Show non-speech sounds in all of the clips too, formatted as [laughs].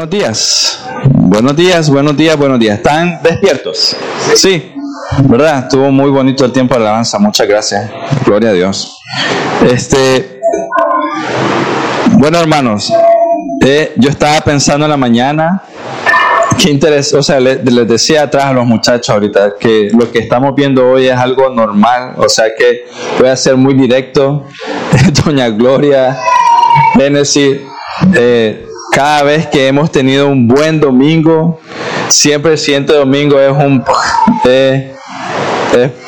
Buenos días, buenos días, buenos días, buenos días. ¿Están despiertos? Sí, ¿verdad? Estuvo muy bonito el tiempo de alabanza, muchas gracias. Gloria a Dios. Este, bueno, hermanos, eh, yo estaba pensando en la mañana, qué interés, o sea, les, les decía atrás a los muchachos ahorita que lo que estamos viendo hoy es algo normal, o sea que voy a ser muy directo. [laughs] Doña Gloria, Genesis, eh, cada vez que hemos tenido un buen domingo, siempre el siguiente domingo es un... eh,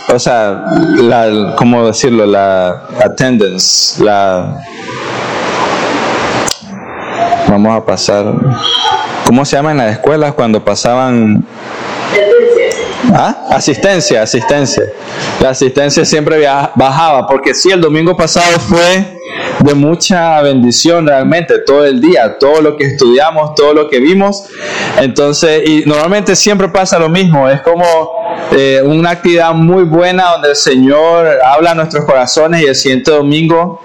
o sea, la, ¿cómo decirlo? La attendance, la... Vamos a pasar... ¿Cómo se llama en las escuelas cuando pasaban... ¿Ah? Asistencia, asistencia. La asistencia siempre bajaba, porque sí, el domingo pasado fue de mucha bendición realmente, todo el día, todo lo que estudiamos, todo lo que vimos. Entonces, y normalmente siempre pasa lo mismo, es como eh, una actividad muy buena donde el Señor habla a nuestros corazones y el siguiente domingo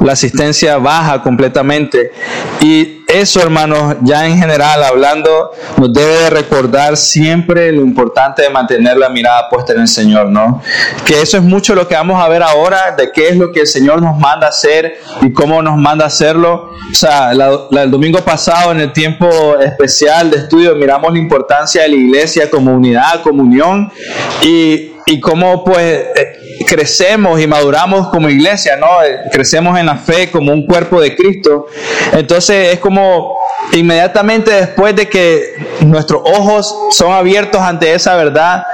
la asistencia baja completamente. Y eso, hermanos, ya en general hablando, nos debe de recordar siempre lo importante de mantener la mirada puesta en el Señor, ¿no? Que eso es mucho lo que vamos a ver ahora, de qué es lo que el Señor nos manda hacer y cómo nos manda hacerlo. O sea, el domingo pasado en el tiempo especial de estudio miramos la importancia de la iglesia como unidad, comunión y, y cómo pues eh, crecemos y maduramos como iglesia, ¿no? Eh, Crecemos en la fe como un cuerpo de Cristo. Entonces es como inmediatamente después de que nuestros ojos son abiertos ante esa verdad,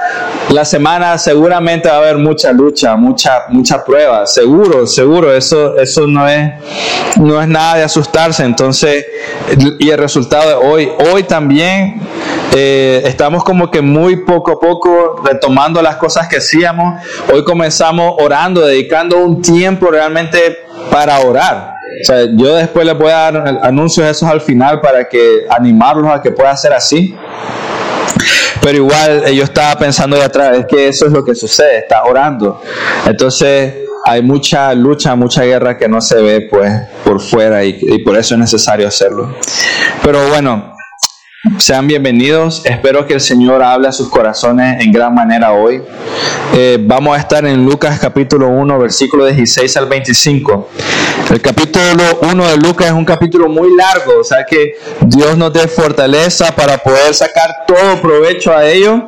la semana seguramente va a haber mucha lucha, mucha, mucha prueba, seguro, seguro, eso, eso no es, no es nada de asustarse. Entonces, y el resultado de hoy, hoy también eh, estamos como que muy poco a poco retomando las cosas que hacíamos. Hoy comenzamos orando, dedicando un tiempo realmente para orar. O sea, yo después les voy a dar anuncios esos al final para que animarlos a que pueda ser así. Pero igual yo estaba pensando de atrás, es que eso es lo que sucede, está orando. Entonces hay mucha lucha, mucha guerra que no se ve pues por fuera y por eso es necesario hacerlo. Pero bueno, sean bienvenidos. Espero que el Señor hable a sus corazones en gran manera hoy. Eh, vamos a estar en Lucas capítulo 1, versículo 16 al 25. El capítulo 1 de Lucas es un capítulo muy largo, o sea que Dios nos dé fortaleza para poder sacar todo provecho a ello.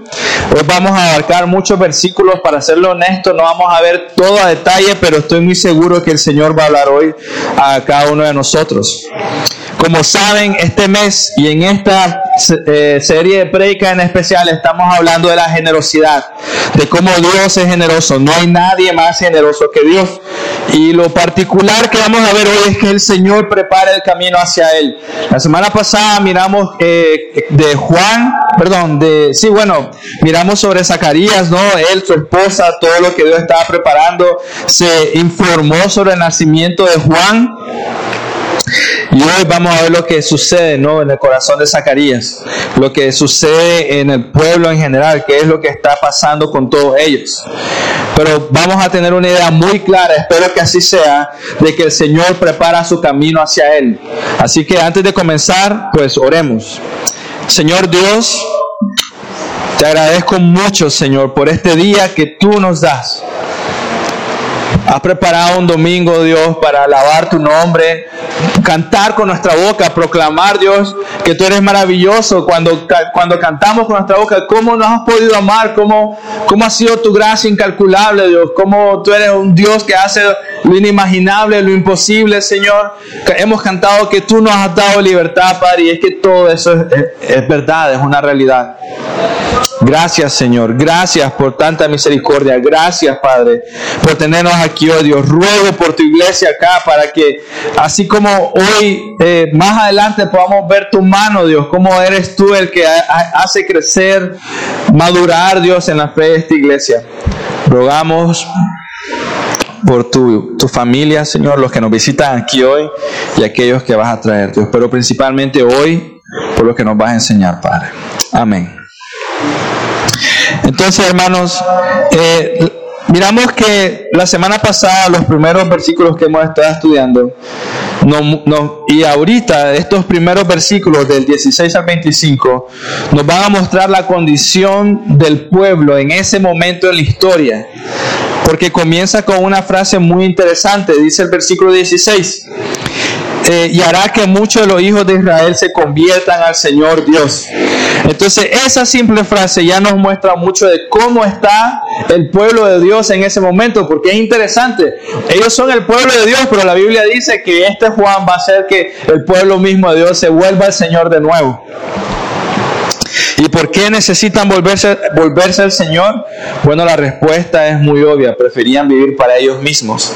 Hoy vamos a abarcar muchos versículos, para serlo honesto, no vamos a ver todo a detalle, pero estoy muy seguro que el Señor va a hablar hoy a cada uno de nosotros. Como saben, este mes y en esta eh, serie de prédicas en especial estamos hablando de la generosidad, de cómo Dios es generoso. No hay nadie más generoso que Dios. Y lo particular que vamos a ver hoy es que el Señor prepara el camino hacia Él. La semana pasada miramos eh, de Juan, perdón, de, sí, bueno, miramos sobre Zacarías, ¿no? Él, su esposa, todo lo que Dios estaba preparando. Se informó sobre el nacimiento de Juan. Y hoy vamos a ver lo que sucede ¿no? en el corazón de Zacarías, lo que sucede en el pueblo en general, qué es lo que está pasando con todos ellos. Pero vamos a tener una idea muy clara, espero que así sea, de que el Señor prepara su camino hacia Él. Así que antes de comenzar, pues oremos. Señor Dios, te agradezco mucho, Señor, por este día que tú nos das. Has preparado un domingo, Dios, para alabar tu nombre, cantar con nuestra boca, proclamar, Dios, que tú eres maravilloso. Cuando, cuando cantamos con nuestra boca, ¿cómo nos has podido amar? ¿Cómo, ¿Cómo ha sido tu gracia incalculable, Dios? ¿Cómo tú eres un Dios que hace lo inimaginable, lo imposible, Señor? Hemos cantado que tú nos has dado libertad, Padre, y es que todo eso es, es- es verdad, es una realidad. Gracias, Señor. Gracias por tanta misericordia. Gracias, Padre, por tenernos aquí, oh Dios. Ruego por tu iglesia acá para que, así como hoy, eh, más adelante podamos ver tu mano, Dios, cómo eres tú el que ha- ha- hace crecer, madurar, Dios, en la fe de esta iglesia. Rogamos por tu, tu familia, Señor, los que nos visitan aquí hoy y aquellos que vas a traer, Dios. Pero principalmente hoy, por lo que nos vas a enseñar, Padre. Amén. Entonces, hermanos, eh, miramos que la semana pasada, los primeros versículos que hemos estado estudiando, y ahorita estos primeros versículos del 16 al 25 nos van a mostrar la condición del pueblo en ese momento en la historia. Porque comienza con una frase muy interesante, dice el versículo 16. Eh, y hará que muchos de los hijos de Israel se conviertan al Señor Dios. Entonces esa simple frase ya nos muestra mucho de cómo está el pueblo de Dios en ese momento, porque es interesante. Ellos son el pueblo de Dios, pero la Biblia dice que este Juan va a hacer que el pueblo mismo de Dios se vuelva al Señor de nuevo. ¿Y por qué necesitan volverse, volverse al Señor? Bueno, la respuesta es muy obvia. Preferían vivir para ellos mismos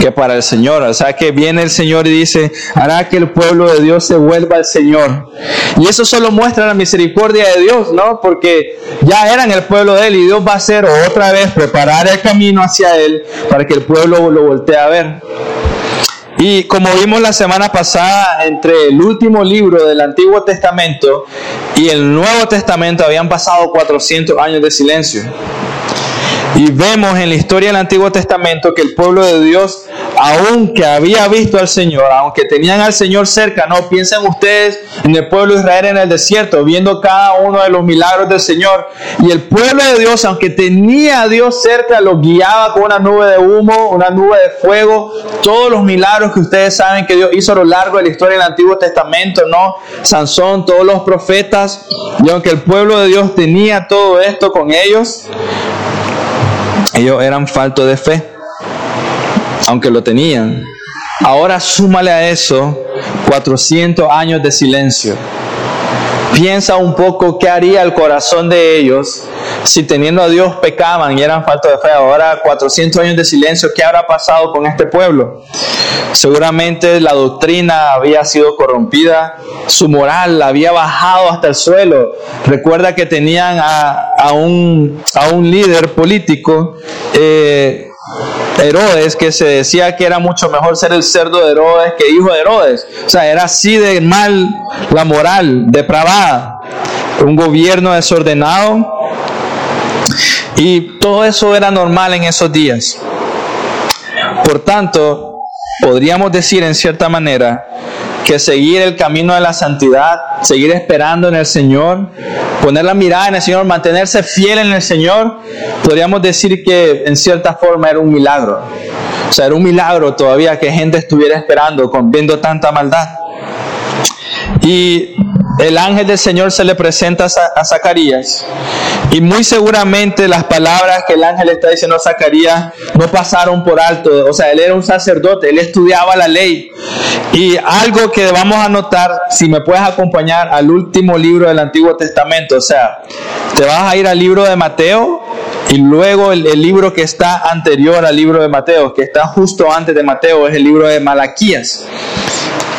que para el Señor. O sea que viene el Señor y dice, hará que el pueblo de Dios se vuelva al Señor. Y eso solo muestra la misericordia de Dios, ¿no? Porque ya eran el pueblo de Él y Dios va a hacer otra vez preparar el camino hacia Él para que el pueblo lo voltee a ver. Y como vimos la semana pasada, entre el último libro del Antiguo Testamento y el Nuevo Testamento habían pasado 400 años de silencio. Y vemos en la historia del Antiguo Testamento que el pueblo de Dios, aunque había visto al Señor, aunque tenían al Señor cerca, no piensen ustedes en el pueblo de Israel en el desierto, viendo cada uno de los milagros del Señor. Y el pueblo de Dios, aunque tenía a Dios cerca, lo guiaba con una nube de humo, una nube de fuego, todos los milagros que ustedes saben que Dios hizo a lo largo de la historia del Antiguo Testamento, ¿no? Sansón, todos los profetas. Y aunque el pueblo de Dios tenía todo esto con ellos, ellos eran faltos de fe, aunque lo tenían. Ahora súmale a eso 400 años de silencio. Piensa un poco qué haría el corazón de ellos si teniendo a Dios pecaban y eran faltos de fe. Ahora 400 años de silencio, ¿qué habrá pasado con este pueblo? Seguramente la doctrina había sido corrompida, su moral había bajado hasta el suelo. Recuerda que tenían a, un, a un, líder político. Eh, Herodes, que se decía que era mucho mejor ser el cerdo de Herodes que hijo de Herodes. O sea, era así de mal la moral, depravada. Un gobierno desordenado. Y todo eso era normal en esos días. Por tanto, podríamos decir en cierta manera que seguir el camino de la santidad, seguir esperando en el Señor, poner la mirada en el Señor, mantenerse fiel en el Señor, podríamos decir que en cierta forma era un milagro. O sea, era un milagro todavía que gente estuviera esperando, viendo tanta maldad. Y el ángel del Señor se le presenta a Zacarías y muy seguramente las palabras que el ángel está diciendo a Zacarías no pasaron por alto. O sea, él era un sacerdote, él estudiaba la ley. Y algo que vamos a notar, si me puedes acompañar al último libro del Antiguo Testamento, o sea, te vas a ir al libro de Mateo y luego el, el libro que está anterior al libro de Mateo, que está justo antes de Mateo, es el libro de Malaquías.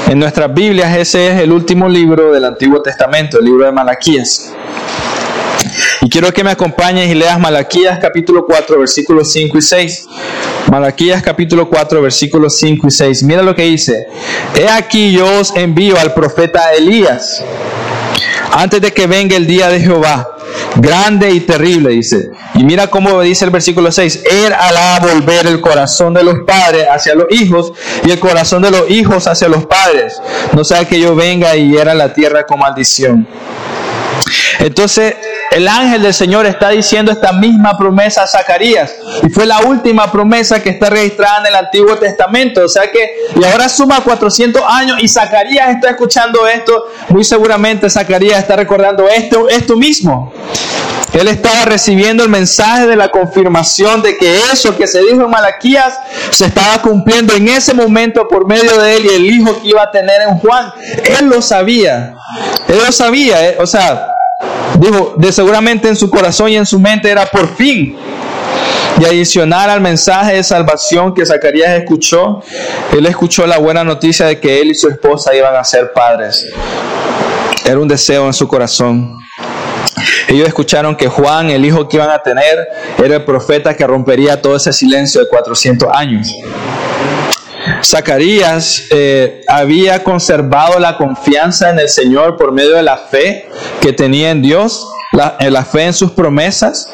En nuestras Biblias ese es el último libro del Antiguo Testamento, el libro de Malaquías. Y quiero que me acompañes y leas Malaquías capítulo 4, versículos 5 y 6. Malaquías capítulo 4, versículos 5 y 6. Mira lo que dice. He aquí yo os envío al profeta Elías antes de que venga el día de Jehová. Grande y terrible, dice. Y mira cómo dice el versículo 6. Él hará volver el corazón de los padres hacia los hijos y el corazón de los hijos hacia los padres. No sea que yo venga y hiera la tierra con maldición. Entonces, el ángel del Señor está diciendo esta misma promesa a Zacarías. Y fue la última promesa que está registrada en el Antiguo Testamento. O sea que, y ahora suma 400 años y Zacarías está escuchando esto. Muy seguramente Zacarías está recordando esto, esto mismo. Él estaba recibiendo el mensaje de la confirmación de que eso que se dijo en Malaquías se estaba cumpliendo en ese momento por medio de él y el hijo que iba a tener en Juan. Él lo sabía. Él lo sabía. Eh, o sea, Dijo, de seguramente en su corazón y en su mente era por fin. Y adicional al mensaje de salvación que Zacarías escuchó, él escuchó la buena noticia de que él y su esposa iban a ser padres. Era un deseo en su corazón. Ellos escucharon que Juan, el hijo que iban a tener, era el profeta que rompería todo ese silencio de 400 años. Zacarías eh, había conservado la confianza en el Señor por medio de la fe que tenía en Dios, la, en la fe en sus promesas.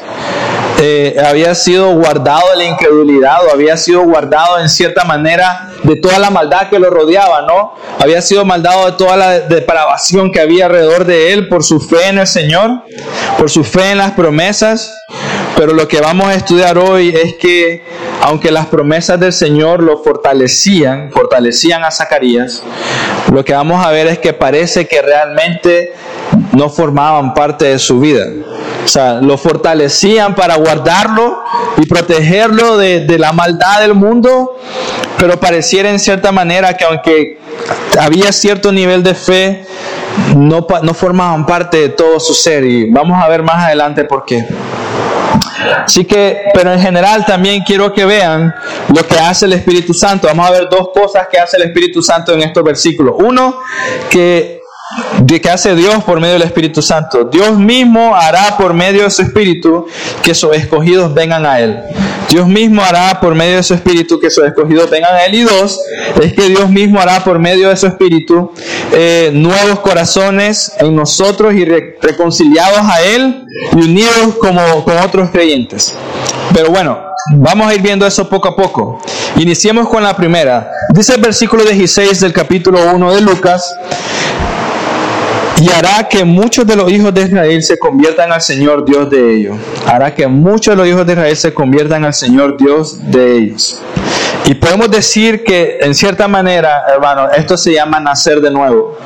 Eh, había sido guardado de la incredulidad o había sido guardado en cierta manera de toda la maldad que lo rodeaba, ¿no? Había sido maldado de toda la depravación que había alrededor de él por su fe en el Señor, por su fe en las promesas. Pero lo que vamos a estudiar hoy es que aunque las promesas del Señor lo fortalecían, fortalecían a Zacarías, lo que vamos a ver es que parece que realmente no formaban parte de su vida. O sea, lo fortalecían para guardarlo y protegerlo de, de la maldad del mundo, pero pareciera en cierta manera que aunque había cierto nivel de fe, no, no formaban parte de todo su ser. Y vamos a ver más adelante por qué. Así que, pero en general también quiero que vean lo que hace el Espíritu Santo. Vamos a ver dos cosas que hace el Espíritu Santo en estos versículos. Uno, que de que hace Dios por medio del Espíritu Santo. Dios mismo hará por medio de su Espíritu que sus escogidos vengan a Él. Dios mismo hará por medio de su Espíritu que sus escogidos vengan a Él. Y dos, es que Dios mismo hará por medio de su Espíritu eh, nuevos corazones en nosotros y reconciliados a Él y unidos como con otros creyentes. Pero bueno, Vamos a ir viendo eso poco a poco. Iniciemos con la primera. Dice el versículo 16 del capítulo 1 de Lucas, y hará que muchos de los hijos de Israel se conviertan al Señor Dios de ellos. Hará que muchos de los hijos de Israel se conviertan al Señor Dios de ellos. Y podemos decir que en cierta manera, hermano, esto se llama nacer de nuevo.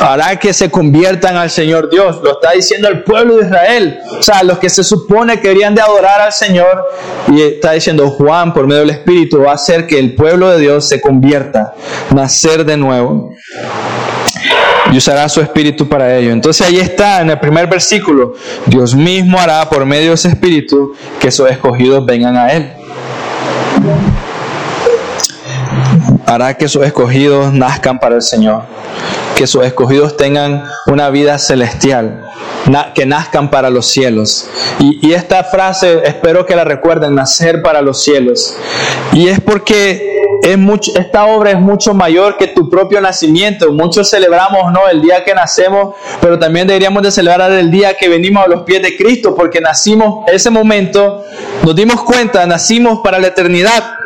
Hará que se conviertan al Señor Dios. Lo está diciendo el pueblo de Israel. O sea, los que se supone que querían de adorar al Señor. Y está diciendo Juan por medio del Espíritu va a hacer que el pueblo de Dios se convierta. Nacer de nuevo y usará su espíritu para ello. Entonces ahí está en el primer versículo, Dios mismo hará por medio de ese espíritu que sus escogidos vengan a Él. Hará que sus escogidos nazcan para el Señor, que sus escogidos tengan una vida celestial, que nazcan para los cielos. Y esta frase espero que la recuerden, nacer para los cielos. Y es porque esta obra es mucho mayor que tu propio nacimiento. Muchos celebramos ¿no? el día que nacemos, pero también deberíamos de celebrar el día que venimos a los pies de Cristo, porque nacimos, ese momento, nos dimos cuenta, nacimos para la eternidad.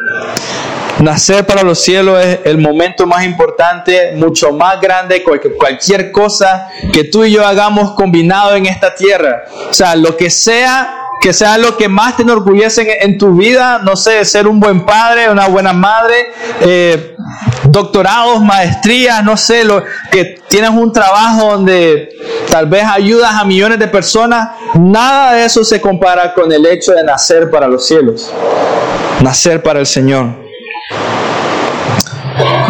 Nacer para los cielos es el momento más importante, mucho más grande que cualquier cosa que tú y yo hagamos combinado en esta tierra. O sea, lo que sea que sea lo que más te enorgullece en, tu vida, no sé, ser un buen padre, una buena madre, eh, doctorados, maestrías, no sé, lo, que tienes un trabajo donde tal vez ayudas a millones de personas, nada de eso se compara con el hecho de nacer para los cielos, nacer para el Señor.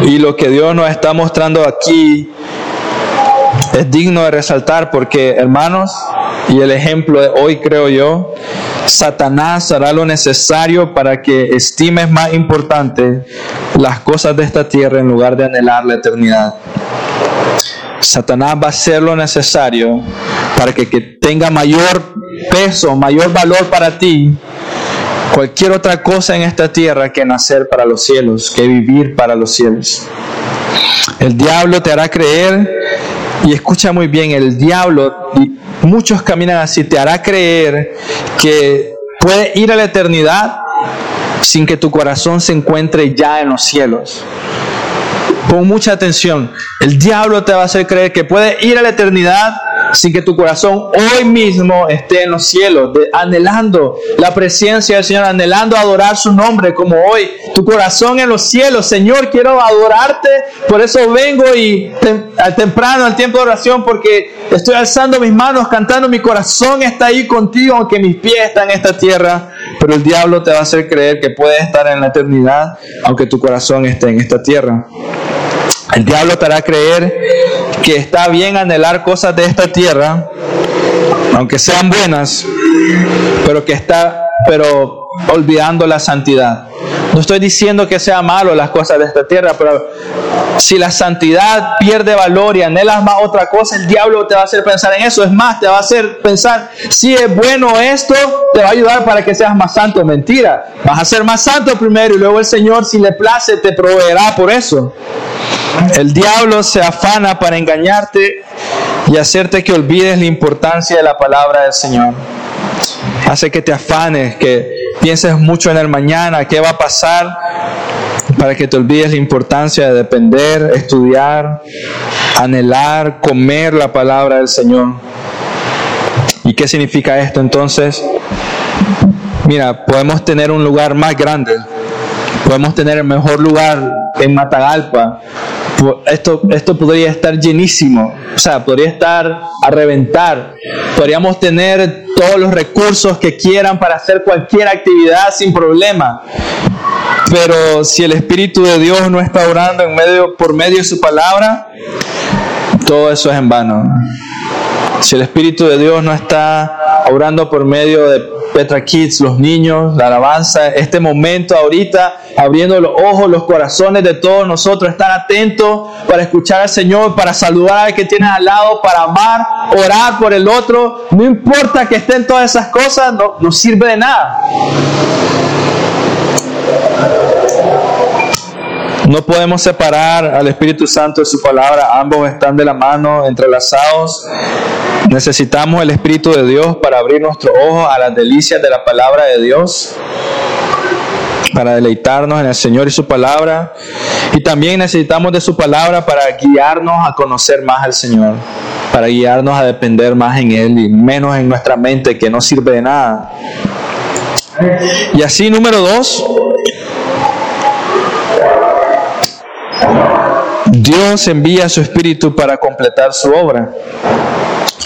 Y lo que Dios nos está mostrando aquí es digno de resaltar porque, hermanos, y el ejemplo de hoy creo yo, Satanás hará lo necesario para que estimes más importante las cosas de esta tierra en lugar de anhelar la eternidad. Satanás va a hacer lo necesario para que, que tenga mayor peso, mayor valor para ti cualquier otra cosa en esta tierra que nacer para los cielos, que vivir para los cielos. El diablo te hará creer, y escucha muy bien, el diablo muchos caminan así, te hará creer que puede ir a la eternidad sin que tu corazón se encuentre ya en los cielos. Pon mucha atención. El diablo te va a hacer creer que puede ir a la eternidad sin que tu corazón hoy mismo esté en los cielos, anhelando la presencia del Señor, anhelando adorar su nombre como hoy. Tu corazón en los cielos, Señor, quiero adorarte, por eso vengo y al temprano, al tiempo de oración, porque estoy alzando mis manos, cantando, mi corazón está ahí contigo, aunque mis pies están en esta tierra. Pero el diablo te va a hacer creer que puedes estar en la eternidad, aunque tu corazón esté en esta tierra. El diablo te hará creer que está bien anhelar cosas de esta tierra, aunque sean buenas, pero que está, pero olvidando la santidad. No estoy diciendo que sea malo las cosas de esta tierra, pero si la santidad pierde valor y anhelas más otra cosa, el diablo te va a hacer pensar en eso. Es más, te va a hacer pensar, si es bueno esto, te va a ayudar para que seas más santo. Mentira, vas a ser más santo primero y luego el Señor, si le place, te proveerá por eso. El diablo se afana para engañarte y hacerte que olvides la importancia de la palabra del Señor. Hace que te afanes, que pienses mucho en el mañana, qué va a pasar. para que te olvides la importancia de depender, estudiar, anhelar, comer la palabra del Señor. ¿Y qué significa esto entonces? Mira, podemos tener un lugar más grande, podemos tener el mejor lugar en Matagalpa. Esto, esto podría estar llenísimo, o sea, podría estar a reventar. Podríamos tener todos los recursos que quieran para hacer cualquier actividad sin problema. Pero si el Espíritu de Dios no está orando en medio, por medio de su palabra, todo eso es en vano. Si el Espíritu de Dios no está orando por medio de Petra Kids, los niños, la alabanza, este momento ahorita, abriendo los ojos, los corazones de todos nosotros, estar atentos para escuchar al Señor, para saludar al que tienes al lado, para amar, orar por el otro, no importa que estén todas esas cosas, no, no sirve de nada. No podemos separar al Espíritu Santo de su palabra, ambos están de la mano, entrelazados. Necesitamos el Espíritu de Dios para abrir nuestros ojos a las delicias de la palabra de Dios, para deleitarnos en el Señor y su palabra. Y también necesitamos de su palabra para guiarnos a conocer más al Señor, para guiarnos a depender más en Él y menos en nuestra mente que no sirve de nada. Y así, número dos, Dios envía su Espíritu para completar su obra.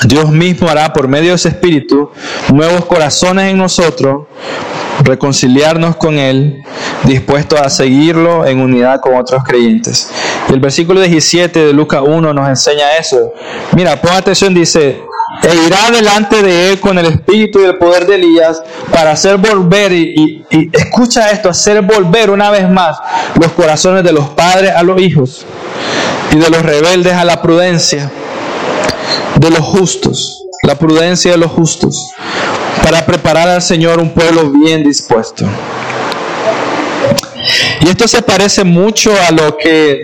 Dios mismo hará por medio de ese Espíritu nuevos corazones en nosotros, reconciliarnos con Él, dispuestos a seguirlo en unidad con otros creyentes. Y el versículo 17 de Lucas 1 nos enseña eso. Mira, pon atención, dice, e irá delante de él con el espíritu y el poder de Elías para hacer volver, y, y, escucha esto, hacer volver una vez más los corazones de los padres a los hijos y de los rebeldes a la prudencia, de los justos, la prudencia de los justos, para preparar al Señor un pueblo bien dispuesto. Y esto se parece mucho a lo que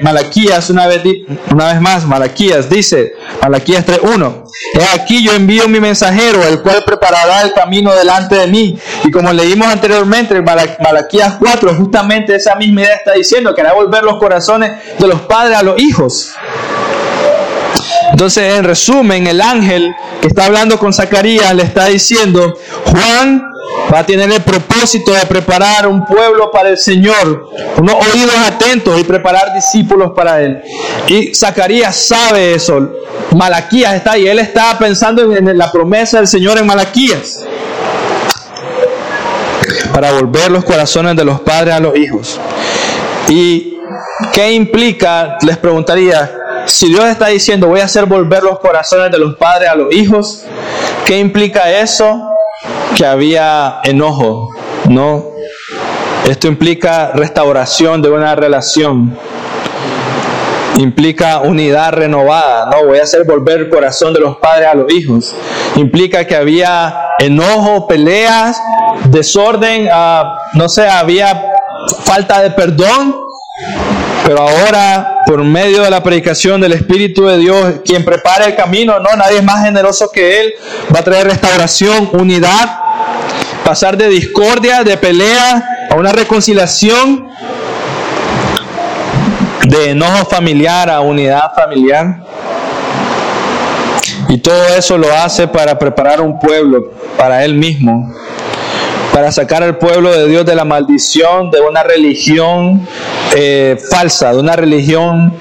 Malaquías, una vez, una vez más, Malaquías dice, Malaquías 3.1, He aquí yo envío mi mensajero, el cual preparará el camino delante de mí. Y como leímos anteriormente, en Malaquías 4, justamente esa misma idea está diciendo que hará volver los corazones de los padres a los hijos. Entonces, en resumen, el ángel que está hablando con Zacarías le está diciendo, Juan va a tener el propósito de preparar un pueblo para el Señor, unos oídos atentos y preparar discípulos para Él. Y Zacarías sabe eso. Malaquías está ahí, él está pensando en la promesa del Señor en Malaquías. Para volver los corazones de los padres a los hijos. ¿Y qué implica? Les preguntaría, si Dios está diciendo voy a hacer volver los corazones de los padres a los hijos, ¿qué implica eso? Que había enojo, ¿no? Esto implica restauración de una relación. Implica unidad renovada, ¿no? Voy a hacer volver el corazón de los padres a los hijos. Implica que había enojo, peleas, desorden, ah, no sé, había falta de perdón. Pero ahora, por medio de la predicación del Espíritu de Dios, quien prepara el camino, no, nadie es más generoso que Él, va a traer restauración, unidad pasar de discordia, de pelea, a una reconciliación, de enojo familiar a unidad familiar. Y todo eso lo hace para preparar un pueblo para Él mismo, para sacar al pueblo de Dios de la maldición de una religión eh, falsa, de una religión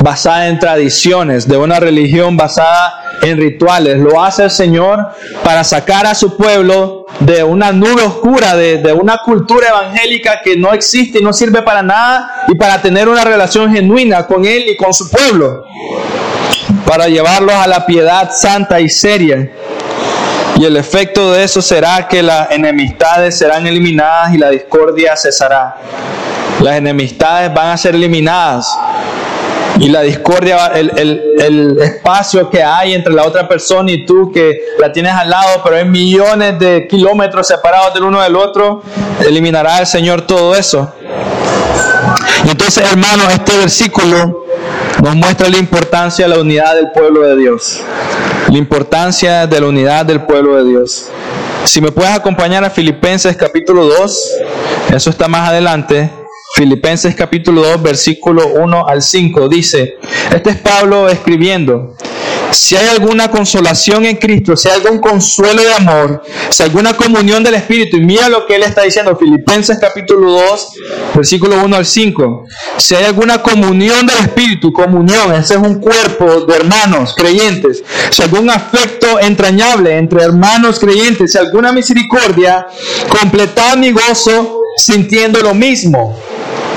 basada en tradiciones, de una religión basada en rituales. Lo hace el Señor para sacar a su pueblo de una nube oscura, de, de, una cultura evangélica que no existe y no sirve para nada, y para tener una relación genuina con Él y con su pueblo, para llevarlos a la piedad santa y seria. Y el efecto de eso será que las enemistades serán eliminadas y la discordia cesará. Las enemistades van a ser eliminadas y la discordia, el, el, el, espacio que hay entre la otra persona y tú que la tienes al lado, pero hay millones de kilómetros separados del uno del otro, eliminará el Señor todo eso. Entonces, hermanos, este versículo nos muestra la importancia de la unidad del pueblo de Dios. La importancia de la unidad del pueblo de Dios. Si me puedes acompañar a Filipenses capítulo 2, eso está más adelante. Filipenses capítulo 2, versículo 1 al 5 dice, este es Pablo escribiendo, si hay alguna consolación en Cristo, si hay algún consuelo de amor, si hay alguna comunión del Espíritu, y mira lo que él está diciendo, Filipenses capítulo 2, versículo 1 al 5, si hay alguna comunión del Espíritu, comunión, ese es un cuerpo de hermanos creyentes, si hay algún afecto entrañable entre hermanos creyentes, si hay alguna misericordia, completad mi gozo sintiendo lo mismo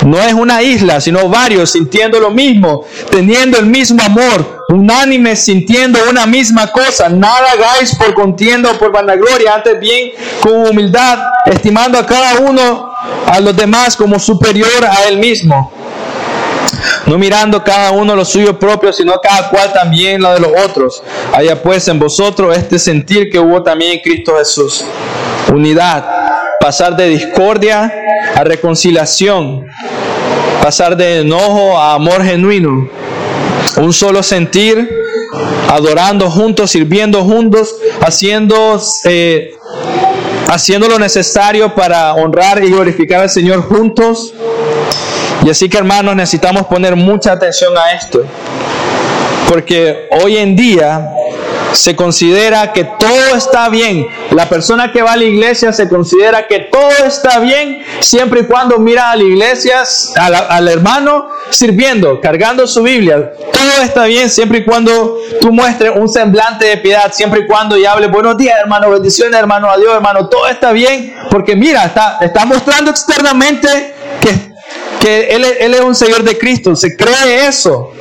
no es una isla, sino varios sintiendo lo mismo, teniendo el mismo amor, unánimes sintiendo una misma cosa. Nada hagáis por contienda o por vanagloria, antes bien con humildad, estimando a cada uno a los demás como superior a él mismo. No mirando cada uno lo suyo propio, sino cada cual también lo de los otros. Haya pues en vosotros este sentir que hubo también en Cristo Jesús. Unidad, pasar de discordia a reconciliación, pasar de enojo a amor genuino, un solo sentir, adorando juntos, sirviendo juntos, haciendo, eh, haciendo lo necesario para honrar y glorificar al Señor juntos. Y así que hermanos necesitamos poner mucha atención a esto, porque hoy en día se considera que todo está bien. La persona que va a la iglesia se considera que todo está bien siempre y cuando mira a la iglesia, al, hermano sirviendo, cargando su Biblia. Todo está bien siempre y cuando tú muestres un semblante de piedad, siempre y cuando y hable buenos días, hermano, bendiciones, hermano, adiós, hermano. Todo está bien porque mira, está, está mostrando externamente que, que él es un Señor de Cristo. Se cree eso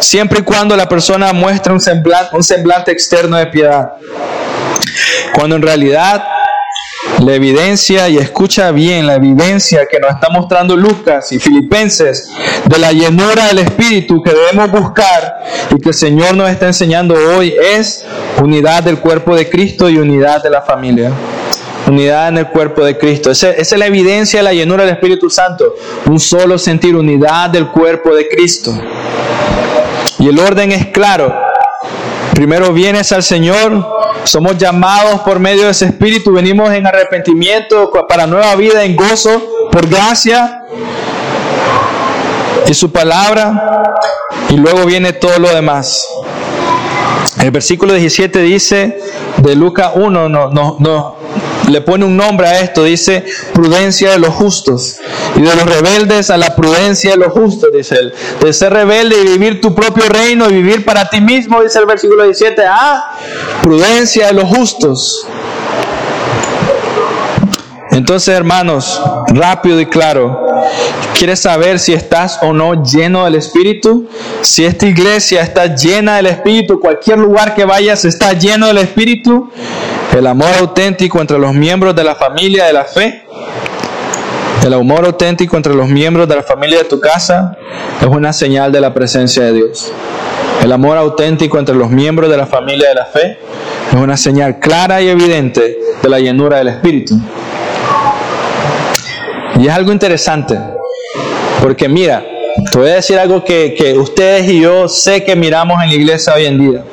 siempre y cuando la persona muestre un semblante, externo de piedad. Cuando en realidad la evidencia, y escucha bien la evidencia que nos está mostrando Lucas y Filipenses de la llenura del Espíritu que debemos buscar y que el Señor nos está enseñando hoy es unidad del cuerpo de Cristo y unidad de la familia. Unidad en el cuerpo de Cristo. Esa es la evidencia de la llenura del Espíritu Santo. Un solo sentir, unidad del cuerpo de Cristo. Y el orden es claro. Primero vienes al Señor, somos llamados por medio de ese Espíritu, venimos en arrepentimiento para nueva vida, en gozo, por gracia y su palabra, y luego viene todo lo demás. El versículo 17 dice de Lucas 1, no, no, no, le pone un nombre a esto, dice prudencia de los justos. Y de los rebeldes a la prudencia de los justos, dice él. De ser rebelde y vivir tu propio reino y vivir para ti mismo, dice el versículo 17, a prudencia de los justos. Entonces, hermanos, rápido y claro, ¿quieres saber si estás o no lleno del Espíritu? Si esta iglesia está llena del Espíritu, cualquier lugar que vayas está lleno del Espíritu, el amor auténtico entre los miembros de la familia de la fe, el amor auténtico entre los miembros de la familia de tu casa es una señal de la presencia de Dios. El amor auténtico entre los miembros de la familia de la fe es una señal clara y evidente de la llenura del Espíritu. Y es algo interesante, porque mira, te voy a decir algo que, que ustedes y yo sé que miramos en la iglesia hoy en día.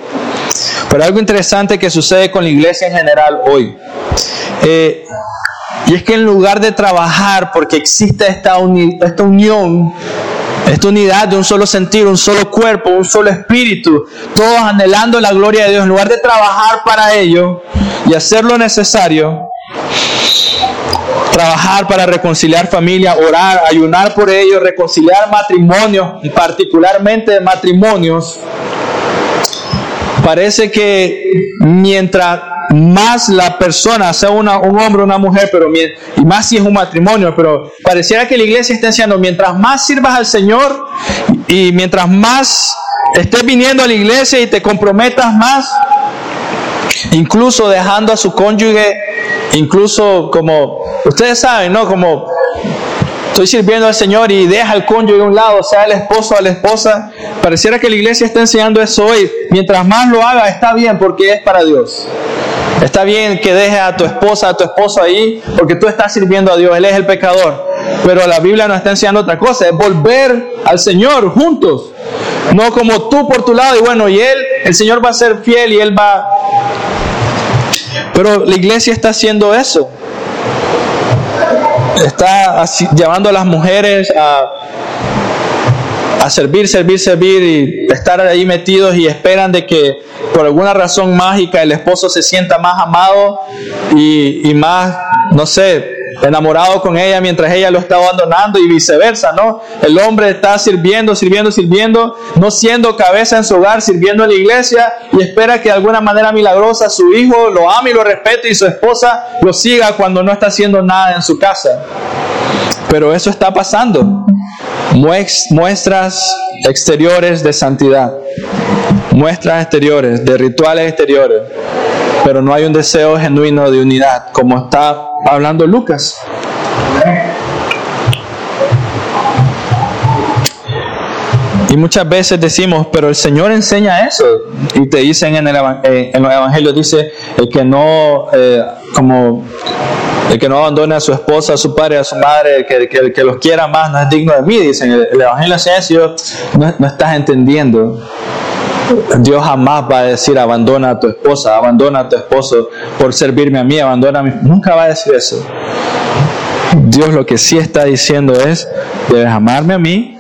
Pero algo interesante que sucede con la iglesia en general hoy. Eh, y es que en lugar de trabajar porque existe esta, unión, esta unidad de un solo sentir, un solo cuerpo, un solo espíritu, todos anhelando la gloria de Dios, en lugar de trabajar para ello y hacer lo necesario, trabajar para reconciliar familia, orar, ayunar por ello, reconciliar matrimonios, particularmente matrimonios, parece que mientras más la persona, sea una, un hombre o una mujer, pero y más si es un matrimonio, pero pareciera que la iglesia está enseñando, mientras más sirvas al Señor y mientras más estés viniendo a la iglesia y te comprometas más, incluso dejando a su cónyuge, incluso como, ustedes saben, ¿no? Como estoy sirviendo al Señor y deja al cónyuge a un lado, sea el esposo o la esposa. Pareciera que la iglesia está enseñando eso hoy. Mientras más lo haga, está bien porque es para Dios. Está bien que dejes a tu esposa, a tu esposo ahí, porque tú estás sirviendo a Dios, Él es el pecador. Pero la Biblia nos está enseñando otra cosa, es volver al Señor juntos. No como tú por tu lado y bueno, y Él, el Señor va a ser fiel y Él va... Pero la iglesia está haciendo eso. Está llevando a las mujeres a, a servir, servir, servir y estar ahí metidos y esperan de que por alguna razón mágica el esposo se sienta más amado y, y más, no sé, enamorado con ella mientras ella lo está abandonando y viceversa, ¿no? El hombre está sirviendo, sirviendo, sirviendo, no siendo cabeza en su hogar, sirviendo en la iglesia y espera que de alguna manera milagrosa su hijo lo ame y lo respete y su esposa lo siga cuando no está haciendo nada en su casa. Pero eso está pasando. Muestras exteriores de santidad, muestras exteriores, de rituales exteriores, pero no hay un deseo genuino de unidad, como está hablando Lucas. Y muchas veces decimos, pero el Señor enseña eso. Y te dicen en, el, eh, en los evangelios, dice, el que no, eh, como, el que no abandone a su esposa, a su padre, a su madre, que, que, que los quiera más, no es digno de mí. Dicen, el, evangelio enseña eso, no, no estás entendiendo. Dios jamás va a decir abandona a tu esposa, abandona a tu esposo por servirme a mí, abandona a mí. Nunca va a decir eso. Dios lo que sí está diciendo es, debes amarme a mí,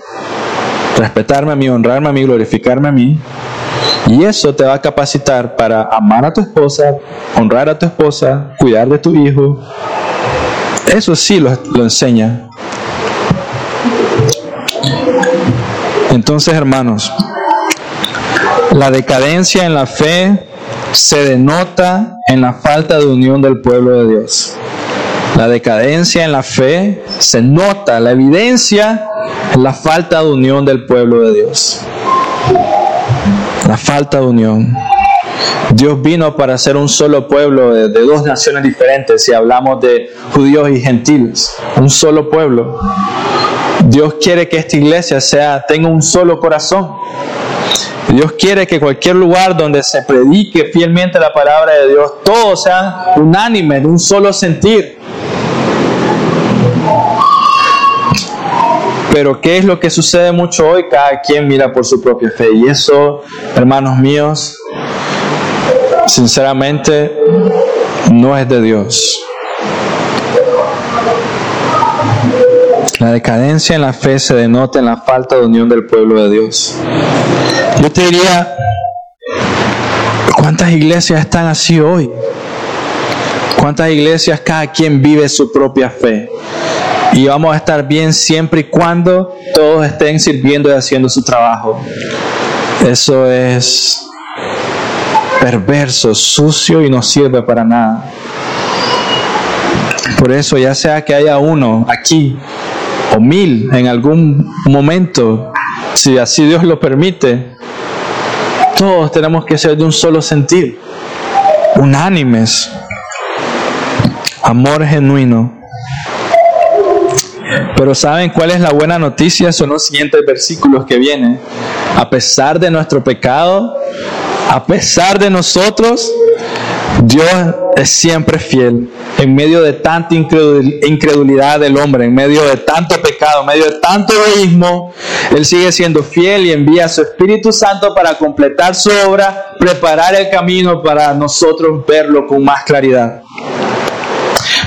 respetarme a mí, honrarme a mí, glorificarme a mí. Y eso te va a capacitar para amar a tu esposa, honrar a tu esposa, cuidar de tu hijo. Eso sí lo, lo enseña. Entonces, hermanos, la decadencia en la fe se denota en la falta de unión del pueblo de Dios. La decadencia en la fe se nota, la evidencia en la falta de unión del pueblo de Dios. La falta de unión. Dios vino para ser un solo pueblo de, de, dos naciones diferentes, si hablamos de judíos y gentiles, un solo pueblo. Dios quiere que esta iglesia sea, tenga un solo corazón. Dios quiere que cualquier lugar donde se predique fielmente la palabra de Dios, todos sean unánimes, de un solo sentir. Pero ¿qué es lo que sucede mucho hoy? Cada quien mira por su propia fe. Y eso, hermanos míos, sinceramente, no es de Dios. La decadencia en la fe se denota en la falta de unión del pueblo de Dios. Yo te diría, ¿cuántas iglesias están así hoy? ¿Cuántas iglesias cada quien vive su propia fe? Y vamos a estar bien siempre y cuando todos estén sirviendo y haciendo su trabajo. Eso es perverso, sucio y no sirve para nada. Por eso, ya sea que haya uno aquí o mil en algún momento, si así Dios lo permite, todos tenemos que ser de un solo sentir, unánimes, amor genuino. Pero ¿saben cuál es la buena noticia? Son los siguientes versículos que vienen. A pesar de nuestro pecado, a pesar de nosotros, Dios es siempre fiel en medio de tanta incredulidad del hombre, en medio de tanto pecado, en medio de tanto egoísmo. Él sigue siendo fiel y envía a su Espíritu Santo para completar su obra, preparar el camino para nosotros verlo con más claridad.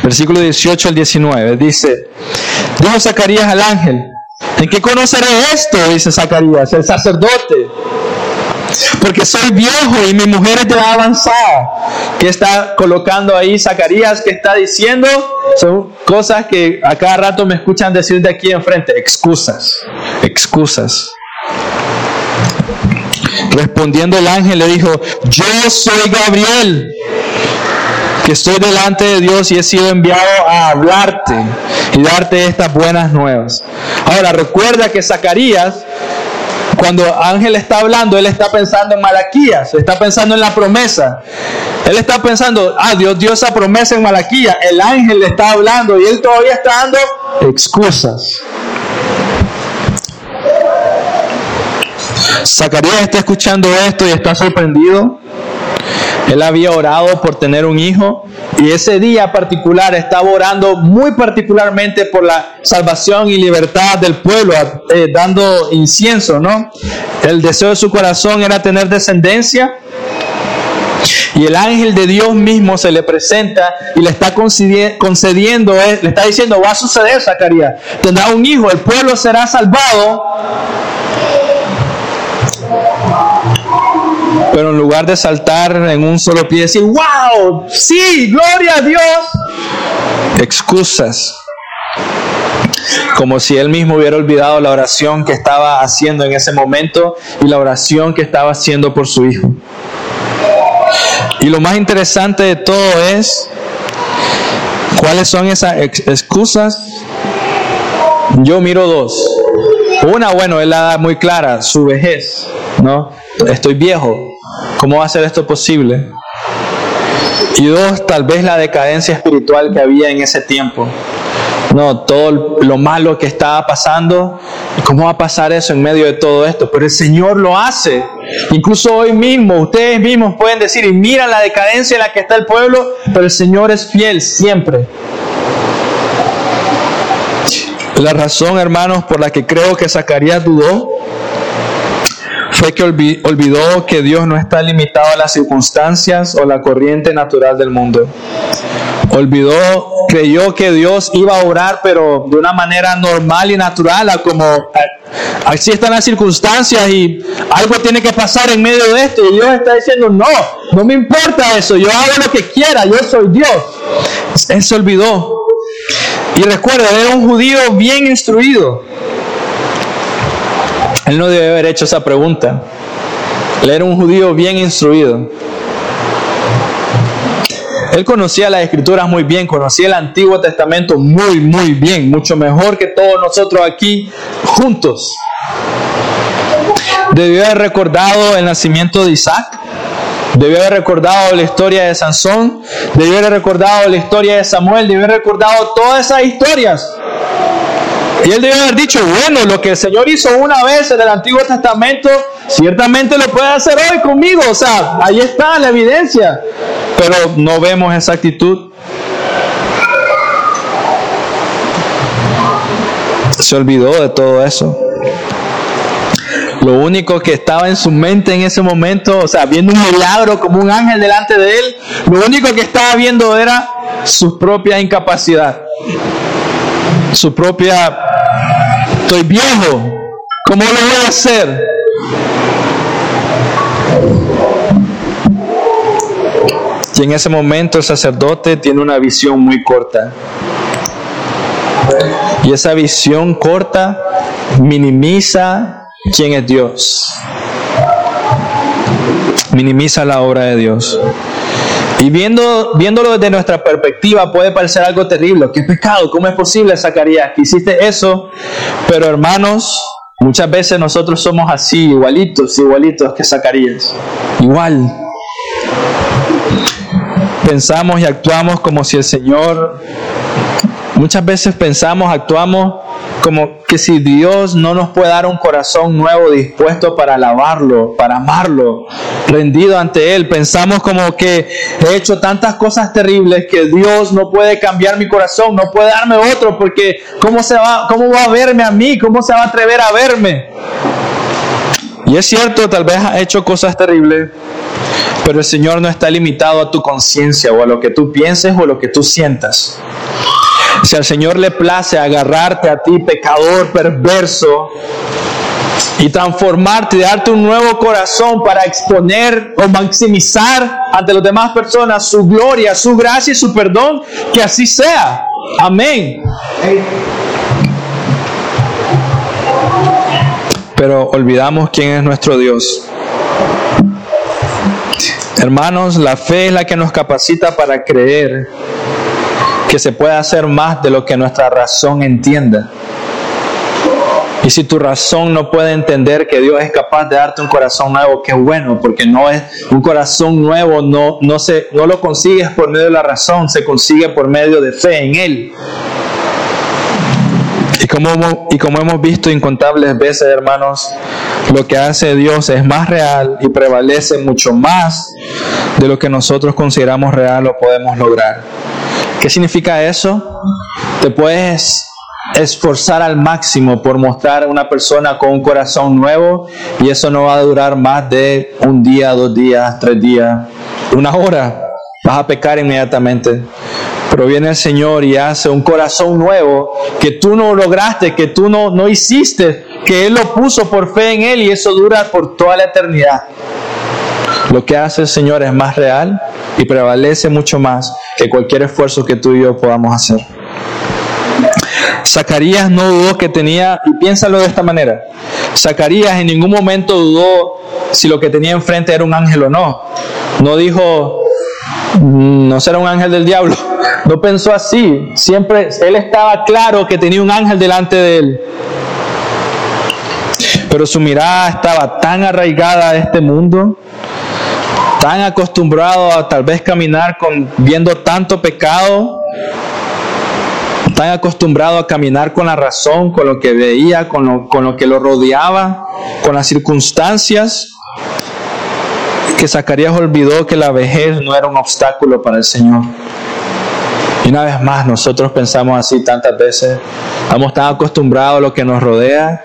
Versículo 18 al 19 dice, dijo Zacarías al ángel, ¿en qué conoceré esto? Dice Zacarías, el sacerdote porque soy viejo y mi mujer es de avanzada. ¿Qué está colocando ahí Zacarías? ¿Qué está diciendo? Son cosas que a cada rato me escuchan decir de aquí enfrente. Excusas, excusas. Respondiendo el ángel le dijo, yo soy Gabriel, que estoy delante de Dios y he sido enviado a hablarte y darte estas buenas nuevas. Ahora recuerda que Zacarías cuando Ángel está hablando, él está pensando en Malaquías, está pensando en la promesa. Él está pensando, ah, Dios dio esa promesa en Malaquías. El ángel le está hablando y él todavía está dando excusas. Zacarías está escuchando esto y está sorprendido. Él había orado por tener un hijo y ese día particular estaba orando muy particularmente por la salvación y libertad del pueblo, eh, dando incienso, ¿no? El deseo de su corazón era tener descendencia Y el ángel de Dios mismo se le presenta y le está concediendo, eh, le está diciendo, va a suceder, Zacarías, tendrá un hijo, el pueblo será salvado. Pero en lugar de saltar en un solo pie y decir, wow, sí, gloria a Dios, excusas como si él mismo hubiera olvidado la oración que estaba haciendo en ese momento y la oración que estaba haciendo por su hijo. Y lo más interesante de todo es cuáles son esas excusas. Yo miro dos. Una, bueno, él la da muy clara, su vejez, ¿no? Estoy viejo. ¿Cómo va a ser esto posible? Y dos, tal vez la decadencia espiritual que había en ese tiempo. No, todo lo malo que estaba pasando, ¿cómo va a pasar eso en medio de todo esto? Pero el Señor lo hace. Incluso hoy mismo, ustedes mismos pueden decir, y mira la decadencia en la que está el pueblo, pero el Señor es fiel siempre. La razón, hermanos, por la que creo que Zacarías dudó fue que olvidó que Dios no está limitado a las circunstancias o la corriente natural del mundo. Olvidó, creyó que Dios iba a orar, pero de una manera normal y natural, como así están las circunstancias y algo tiene que pasar en medio de esto. Y Dios está diciendo, no, no me importa eso, yo hago lo que quiera, yo soy Dios. Él se olvidó. Y recuerda, era un judío bien instruido. Él no debe haber hecho esa pregunta. Él era un judío bien instruido. Él conocía las escrituras muy bien, conocía el Antiguo Testamento muy, muy bien, mucho mejor que todos nosotros aquí juntos. Debió haber recordado el nacimiento de Isaac, debió haber recordado la historia de Sansón, debió haber recordado la historia de Samuel, debió haber recordado todas esas historias. Y él debe haber dicho, bueno, lo que el Señor hizo una vez en el Antiguo Testamento, ciertamente lo puede hacer hoy conmigo. O sea, ahí está la evidencia. Pero no vemos esa actitud. Se olvidó de todo eso. Lo único que estaba en su mente en ese momento, o sea, viendo un milagro como un ángel delante de él, lo único que estaba viendo era su propia incapacidad su propia, estoy viejo, ¿cómo lo voy a hacer? Y en ese momento el sacerdote tiene una visión muy corta. Y esa visión corta minimiza quién es Dios. Minimiza la obra de Dios. Y viendo, viéndolo desde nuestra perspectiva puede parecer algo terrible. ¿Qué pecado? ¿Cómo es posible, Zacarías, que hiciste eso? Pero hermanos, muchas veces nosotros somos así, igualitos, igualitos que Zacarías. Igual. Pensamos y actuamos como si el Señor... Muchas veces pensamos, actuamos como que si Dios no nos puede dar un corazón nuevo dispuesto para alabarlo, para amarlo, rendido ante Él, pensamos como que he hecho tantas cosas terribles que Dios no puede cambiar mi corazón, no puede darme otro, porque ¿cómo, se va, cómo va a verme a mí? ¿Cómo se va a atrever a verme? Y es cierto, tal vez has hecho cosas terribles, pero el Señor no está limitado a tu conciencia o a lo que tú pienses o a lo que tú sientas. Si al Señor le place agarrarte a ti, pecador, perverso, y transformarte, darte un nuevo corazón para exponer o maximizar ante las demás personas su gloria, su gracia y su perdón, que así sea. Amén. Pero olvidamos quién es nuestro Dios. Hermanos, la fe es la que nos capacita para creer que se puede hacer más de lo que nuestra razón entienda. Y si tu razón no puede entender que Dios es capaz de darte un corazón nuevo, qué bueno, porque no es un corazón nuevo, no, no, se, no lo consigues por medio de la razón, se consigue por medio de fe en Él. Y como, y como hemos visto incontables veces, hermanos, lo que hace Dios es más real y prevalece mucho más de lo que nosotros consideramos real o podemos lograr. ¿Qué significa eso? Te puedes esforzar al máximo por mostrar a una persona con un corazón nuevo y eso no va a durar más de un día, dos días, tres días. una hora, vas a pecar inmediatamente. Pero viene el Señor y hace un corazón nuevo que tú no lograste, que tú no, no hiciste, que Él lo puso por fe en Él y eso dura por toda la eternidad. Lo que hace el Señor es más real y prevalece mucho más que cualquier esfuerzo que tú y yo podamos hacer. Zacarías no dudó que tenía, y piénsalo de esta manera, Zacarías en ningún momento dudó si lo que tenía enfrente era un ángel o no. No dijo, mm, no será un ángel del diablo. No pensó así. Siempre él estaba claro que tenía un ángel delante de él. Pero su mirada estaba tan arraigada a este mundo, tan acostumbrado a tal vez caminar con viendo tanto pecado, tan acostumbrado a caminar con la razón, con lo que veía, con lo, con lo que lo rodeaba, con las circunstancias, que Zacarías olvidó que la vejez no era un obstáculo para el Señor. Y una vez más, nosotros pensamos así tantas veces, estamos tan acostumbrados a lo que nos rodea,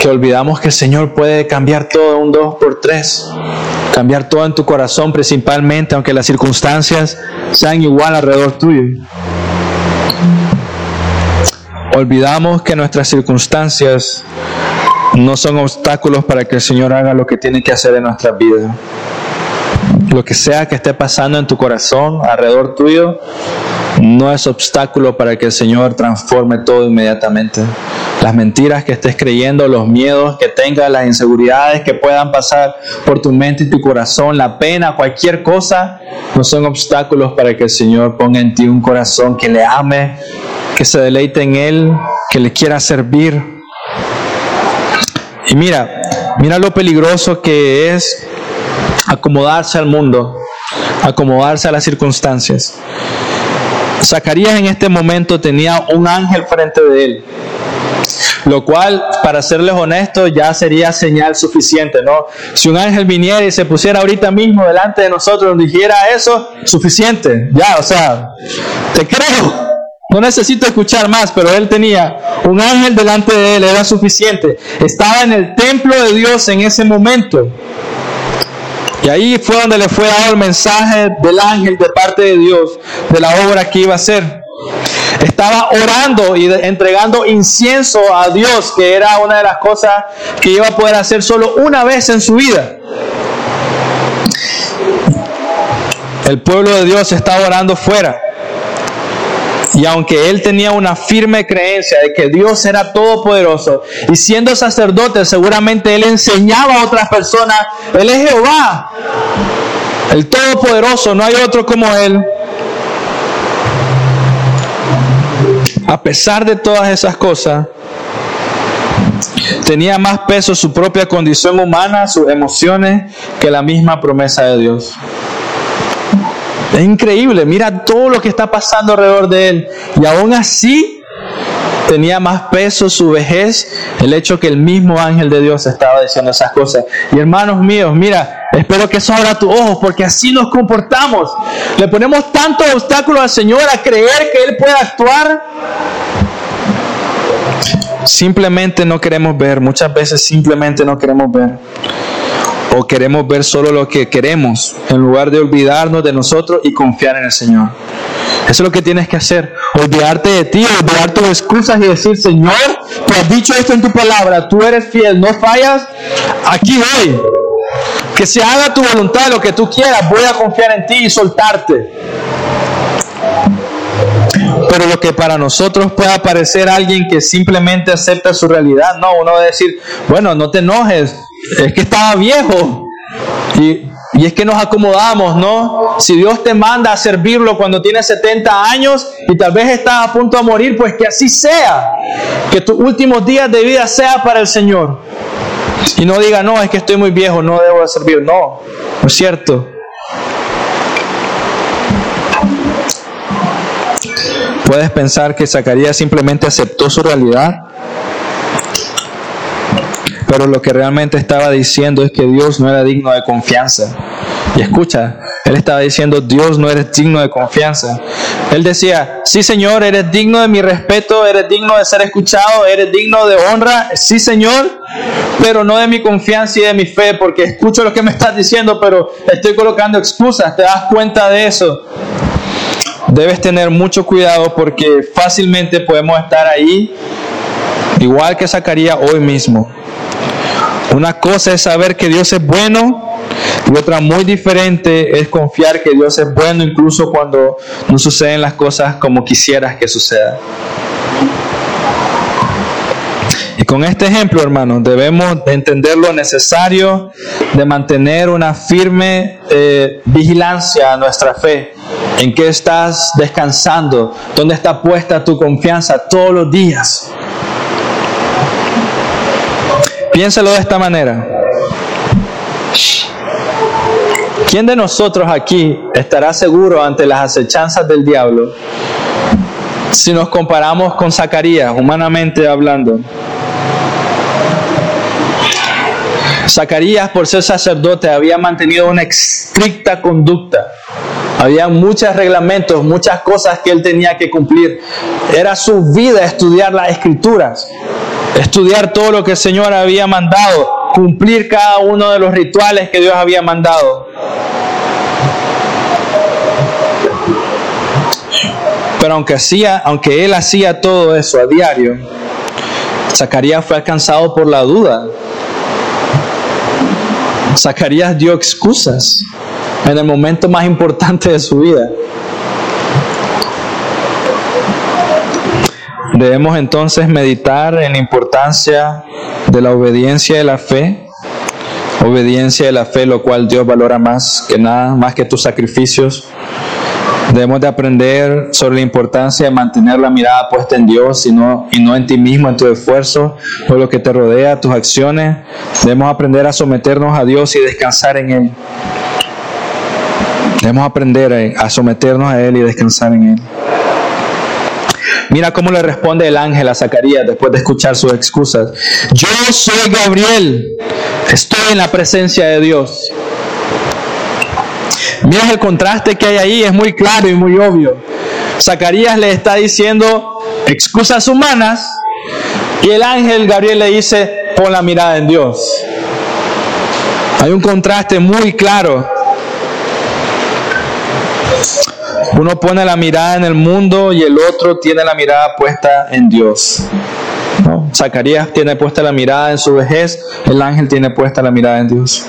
que olvidamos que el Señor puede cambiar todo un dos por tres, cambiar todo en tu corazón principalmente, aunque las circunstancias sean igual alrededor tuyo. Olvidamos que nuestras circunstancias no son obstáculos para que el Señor haga lo que tiene que hacer en nuestras vidas. Lo que sea que esté pasando en tu corazón, alrededor tuyo, no es obstáculo para que el Señor transforme todo inmediatamente. Las mentiras que estés creyendo, los miedos que tengas, las inseguridades que puedan pasar por tu mente y tu corazón, la pena, cualquier cosa, no son obstáculos para que el Señor ponga en ti un corazón que le ame, que se deleite en Él, que le quiera servir y mira, mira lo peligroso que es acomodarse al mundo, acomodarse a las circunstancias. Zacarías en este momento tenía un ángel frente de él, lo cual, para serles honestos, ya sería señal suficiente, ¿no? Si un ángel viniera y se pusiera ahorita mismo delante de nosotros y dijera eso, suficiente, ya, o sea, te creo. No necesito escuchar más, pero él tenía un ángel delante de él, era suficiente. Estaba en el templo de Dios en ese momento. Y ahí fue donde le fue dado el mensaje del ángel de parte de Dios, de la obra que iba a hacer. Estaba orando y entregando incienso a Dios, que era una de las cosas que iba a poder hacer solo una vez en su vida. El pueblo de Dios estaba orando fuera. Y aunque él tenía una firme creencia de que Dios era todopoderoso, y siendo sacerdote seguramente él enseñaba a otras personas, Él es Jehová, el todopoderoso, no hay otro como Él. A pesar de todas esas cosas, tenía más peso su propia condición humana, sus emociones, que la misma promesa de Dios. Es increíble, mira todo lo que está pasando alrededor de él. Y aún así tenía más peso su vejez, el hecho que el mismo ángel de Dios estaba diciendo esas cosas. Y hermanos míos, mira, espero que eso abra tus ojos, porque así nos comportamos. Le ponemos tantos obstáculos al Señor a creer que Él puede actuar. Simplemente no queremos ver, muchas veces simplemente no queremos ver o queremos ver solo lo que queremos en lugar de olvidarnos de nosotros y confiar en el Señor. Eso es lo que tienes que hacer. Olvidarte de ti, olvidar tus excusas y decir, Señor, tú has dicho esto en tu palabra, tú eres fiel, no fallas, aquí voy. Que se haga tu voluntad, lo que tú quieras, voy a confiar en ti y soltarte. Pero lo que para nosotros pueda parecer alguien que simplemente acepta su realidad, no, uno va a decir, bueno, no te enojes, es que estaba viejo. Y, es que nos acomodamos, ¿no? Si Dios te manda a servirlo cuando tienes 70 años y tal vez estás a punto de morir, pues que así sea. Que tus últimos días de vida sea para el Señor. Y no diga, no, es que estoy muy viejo, no debo de servir. No, no es cierto. Puedes pensar que Zacarías simplemente aceptó su realidad pero lo que realmente estaba diciendo es que Dios no era digno de confianza. Y escucha, él estaba diciendo, Dios no eres digno de confianza. Él decía, sí Señor, eres digno de mi respeto, eres digno de ser escuchado, eres digno de honra, sí Señor, pero no de mi confianza y de mi fe, porque escucho lo que me estás diciendo, pero estoy colocando excusas. ¿Te das cuenta de eso? Debes tener mucho cuidado porque fácilmente podemos estar ahí, igual que Zacarías hoy mismo. Una cosa es saber que Dios es bueno y otra muy diferente es confiar que Dios es bueno incluso cuando no suceden las cosas como quisieras que sucedan. Y con este ejemplo, hermanos, debemos entender lo necesario de mantener una firme eh, vigilancia a nuestra fe. ¿En qué estás descansando? ¿Dónde está puesta tu confianza todos los días? Piénsalo de esta manera. ¿Quién de nosotros aquí estará seguro ante las acechanzas del diablo si nos comparamos con Zacarías, humanamente hablando? Zacarías, por ser sacerdote, había mantenido una estricta conducta. Había muchos reglamentos, muchas cosas que él tenía que cumplir. Era su vida estudiar las escrituras, estudiar todo lo que el Señor había mandado, cumplir cada uno de los rituales que Dios había mandado. Pero aunque, hacía, aunque él hacía todo eso a diario, Zacarías fue alcanzado por la duda. Zacarías dio excusas en el momento más importante de su vida. Debemos entonces meditar en la importancia de la obediencia de la fe, obediencia de la fe, lo cual Dios valora más que nada, más que tus sacrificios. Debemos de aprender sobre la importancia de mantener la mirada puesta en Dios y no, y no en ti mismo, en tu esfuerzo o lo que te rodea, tus acciones. Debemos aprender a someternos a Dios y descansar en Él. Debemos aprender a someternos a Él y descansar en Él. Mira cómo le responde el ángel a Zacarías después de escuchar sus excusas. Yo soy Gabriel, estoy en la presencia de Dios. Mira el contraste que hay ahí, es muy claro y muy obvio. Zacarías le está diciendo excusas humanas y el ángel Gabriel le dice, pon la mirada en Dios. Hay un contraste muy claro Uno pone la mirada en el mundo y el otro tiene la mirada puesta en Dios. Zacarías tiene puesta la mirada en su vejez, el ángel tiene puesta la mirada en Dios.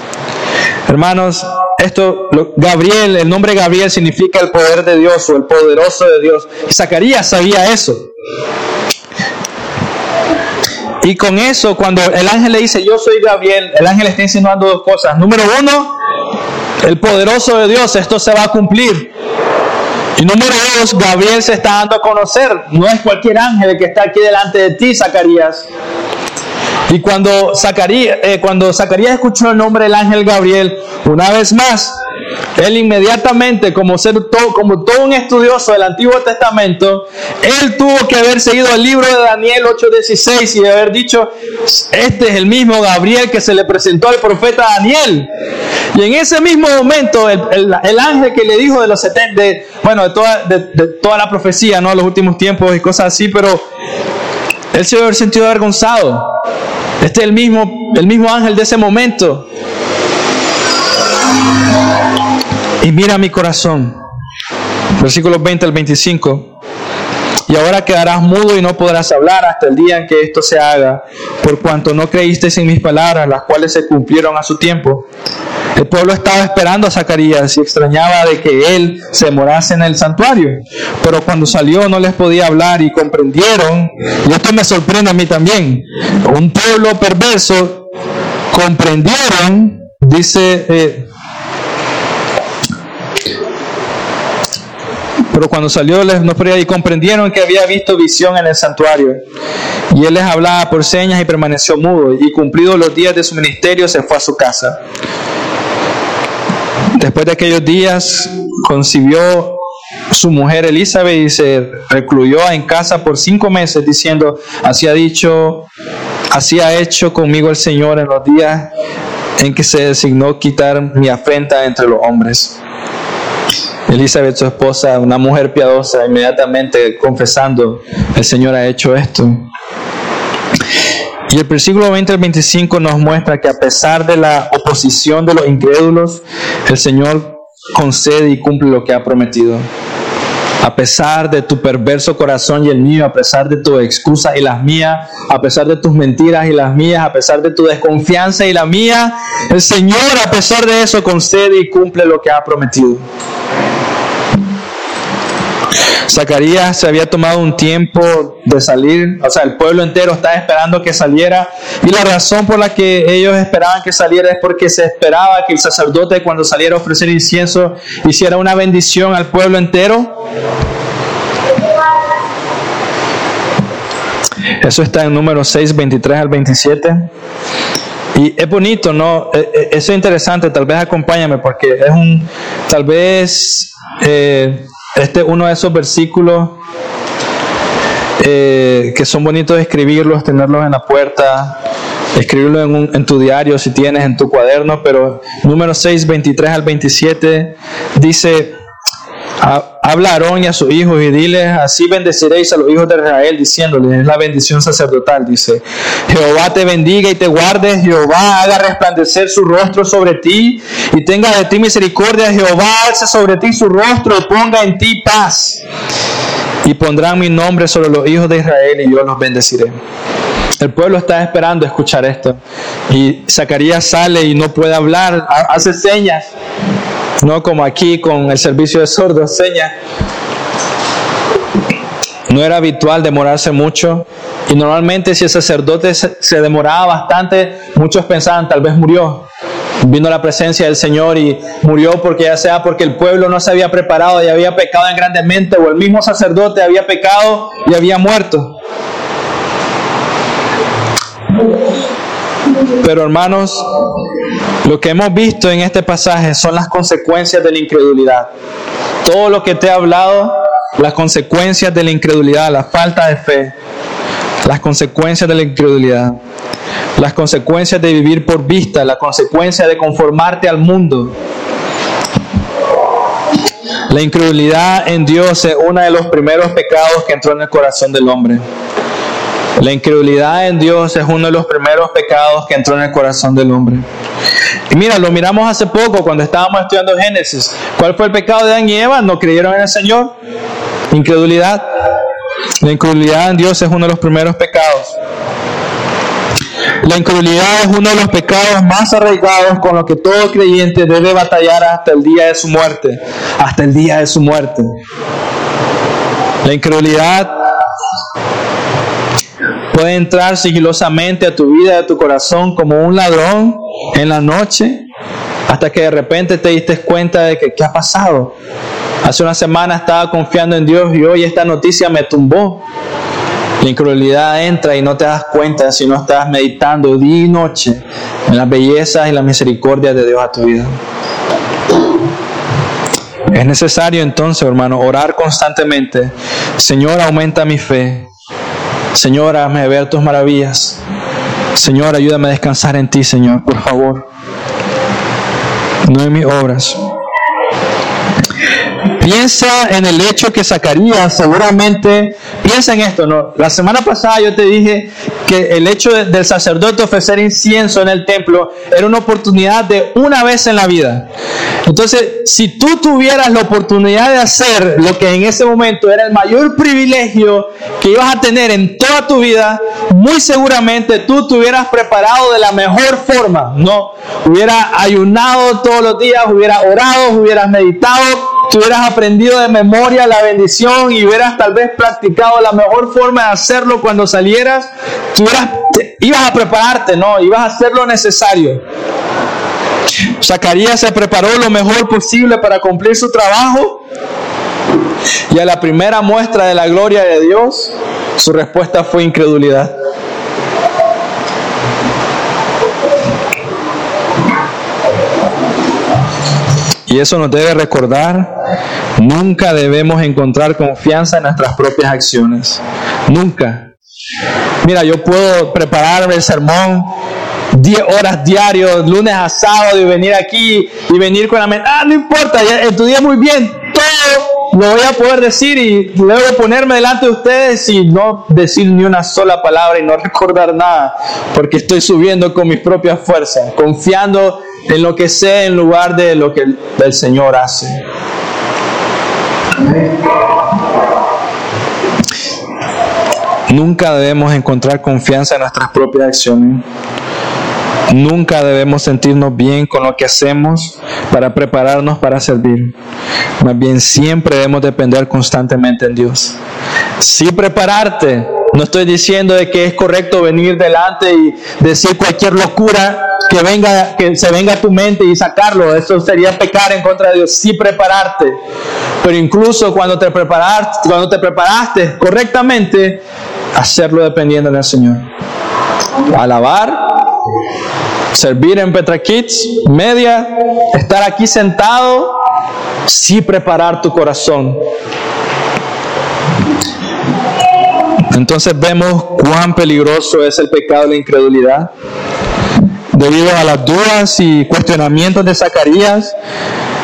Hermanos, esto, Gabriel, el nombre Gabriel significa el poder de Dios o el poderoso de Dios. Zacarías sabía eso. Y con eso, cuando el ángel le dice, yo soy Gabriel, el ángel está insinuando dos cosas. Número uno, el poderoso de Dios, esto se va a cumplir. Y número dos, Gabriel se está dando a conocer. No es cualquier ángel que está aquí delante de ti, Zacarías. Y cuando Zacarías, eh, cuando Zacarías escuchó el nombre del ángel Gabriel, una vez más, él inmediatamente, como, ser todo, como todo un estudioso del Antiguo Testamento, él tuvo que haber seguido el libro de Daniel 8:16 y haber dicho, este es el mismo Gabriel que se le presentó al profeta Daniel. Y en ese mismo momento, el, ángel que le dijo de los 70, bueno, de toda, de, toda la profecía, ¿no? Los últimos tiempos y cosas así, pero él se debe haber sentido avergonzado. Este es el mismo, el mismo ángel de ese momento. Y mira mi corazón. Versículos 20 al 25. Y ahora quedarás mudo y no podrás hablar hasta el día en que esto se haga, por cuanto no creísteis en mis palabras, las cuales se cumplieron a su tiempo. El pueblo estaba esperando a Zacarías y extrañaba de que él se morase en el santuario. Pero cuando salió no les podía hablar y comprendieron, y esto me sorprende a mí también, un pueblo perverso comprendieron, dice eh, Pero cuando salió les no y comprendieron que había visto visión en el santuario. Y él les hablaba por señas y permaneció mudo. Y cumplidos los días de su ministerio se fue a su casa. Después de aquellos días concibió su mujer Elizabeth y se recluyó en casa por cinco meses diciendo, así ha dicho, así ha hecho conmigo el Señor en los días en que se designó quitar mi afrenta entre los hombres. Elizabeth, su esposa, una mujer piadosa, inmediatamente confesando, el Señor ha hecho esto. Y el versículo 20 al 25 nos muestra que a pesar de la oposición de los incrédulos, el Señor concede y cumple lo que ha prometido. A pesar de tu perverso corazón y el mío, a pesar de tus excusas y las mías, a pesar de tus mentiras y las mías, a pesar de tu desconfianza y la mía, el Señor a pesar de eso concede y cumple lo que ha prometido. Zacarías se había tomado un tiempo de salir, o sea, el pueblo entero estaba esperando que saliera y la razón por la que ellos esperaban que saliera es porque se esperaba que el sacerdote cuando saliera a ofrecer incienso hiciera una bendición al pueblo entero. Eso está en número 6, 23 al 27. Y es bonito, ¿no? E, e, eso es interesante, tal vez acompáñame porque es un, tal vez... Eh, este es uno de esos versículos eh, que son bonitos de escribirlos, tenerlos en la puerta, escribirlo en, en, tu diario si tienes, en tu cuaderno, pero número 6, 23 al 27 dice, Habla Aarón y a sus hijos y diles, así bendeciréis a los hijos de Israel, diciéndoles, es la bendición sacerdotal, dice, Jehová te bendiga y te guarde, Jehová haga resplandecer su rostro sobre ti y tenga de ti misericordia, Jehová alce sobre ti su rostro y ponga en ti paz. Y pondrán mi nombre sobre los hijos de Israel y yo los bendeciré. El pueblo está esperando escuchar esto. Y Zacarías sale y no puede hablar, hace señas no como aquí con el servicio de sordos, seña. No era habitual demorarse mucho y normalmente si el sacerdote se demoraba bastante, muchos pensaban tal vez murió. Vino la presencia del Señor y murió porque ya sea porque el pueblo no se había preparado y había pecado en grandemente o el mismo sacerdote había pecado y había muerto. Pero hermanos, lo que hemos visto en este pasaje son las consecuencias de la incredulidad. Todo lo que te he hablado, las consecuencias de la incredulidad, la falta de fe, las consecuencias de la incredulidad, las consecuencias de vivir por vista, la consecuencia de conformarte al mundo. La incredulidad en Dios es uno de los primeros pecados que entró en el corazón del hombre. La incredulidad en Dios es uno de los primeros pecados que entró en el corazón del hombre. Y mira, lo miramos hace poco cuando estábamos estudiando Génesis. ¿Cuál fue el pecado de Adán y Eva? No creyeron en el Señor. Incredulidad. La incredulidad en Dios es uno de los primeros pecados. La incredulidad es uno de los pecados más arraigados con los que todo creyente debe batallar hasta el día de su muerte. Hasta el día de su muerte. La incredulidad puede entrar sigilosamente a tu vida, a tu corazón como un ladrón en la noche, hasta que de repente te diste cuenta de que qué ha pasado. Hace una semana estaba confiando en Dios y hoy esta noticia me tumbó. La incredulidad entra y no te das cuenta si no estás meditando día y noche en las bellezas y la misericordia de Dios a tu vida. Es necesario entonces, hermano, orar constantemente. Señor, aumenta mi fe. Señor, hazme ver tus maravillas. Señor, ayúdame a descansar en ti, Señor, por favor. No en mis obras. Piensa en el hecho que Zacarías seguramente, piensa en esto, ¿no? La semana pasada yo te dije que el hecho del sacerdote ofrecer incienso en el templo era una oportunidad de una vez en la vida. Entonces, si tú tuvieras la oportunidad de hacer lo que en ese momento era el mayor privilegio que ibas a tener en toda tu vida, muy seguramente tú te hubieras preparado de la mejor forma, ¿no? Hubieras ayunado todos los días, hubieras orado, hubieras meditado, tú hubieras aprendido de memoria la bendición y hubieras tal vez practicado la mejor forma de hacerlo cuando salieras, tú ibas a prepararte, ¿no? Ibas a hacer lo necesario. Zacarías se preparó lo mejor posible para cumplir su trabajo y a la primera muestra de la gloria de Dios, su respuesta fue incredulidad. Y eso nos debe recordar, nunca debemos encontrar confianza en nuestras propias acciones. Nunca. Mira, yo puedo prepararme el sermón 10 horas diarios, lunes a sábado, y venir aquí y venir con la mente, ah, no importa, estudié muy bien, todo lo voy a poder decir y luego ponerme delante de ustedes y no decir ni una sola palabra y no recordar nada, porque estoy subiendo con mis propias fuerzas, confiando en lo que sé en lugar de lo que el, Señor hace. Nunca debemos encontrar confianza en nuestras propias acciones. Nunca debemos sentirnos bien con lo que hacemos para prepararnos para servir. Más bien siempre debemos depender constantemente en Dios. Sí prepararte. No estoy diciendo de que es correcto venir delante y decir cualquier locura que venga, que se venga a tu mente y sacarlo. Eso sería pecar en contra de Dios. Sí prepararte. Pero incluso cuando te preparaste, cuando te preparaste correctamente, hacerlo dependiendo del Señor. Alabar servir en Petra Kids, media, estar aquí sentado, sí preparar tu corazón. Entonces vemos cuán peligroso es el pecado de la incredulidad. Debido a las dudas y cuestionamientos de Zacarías,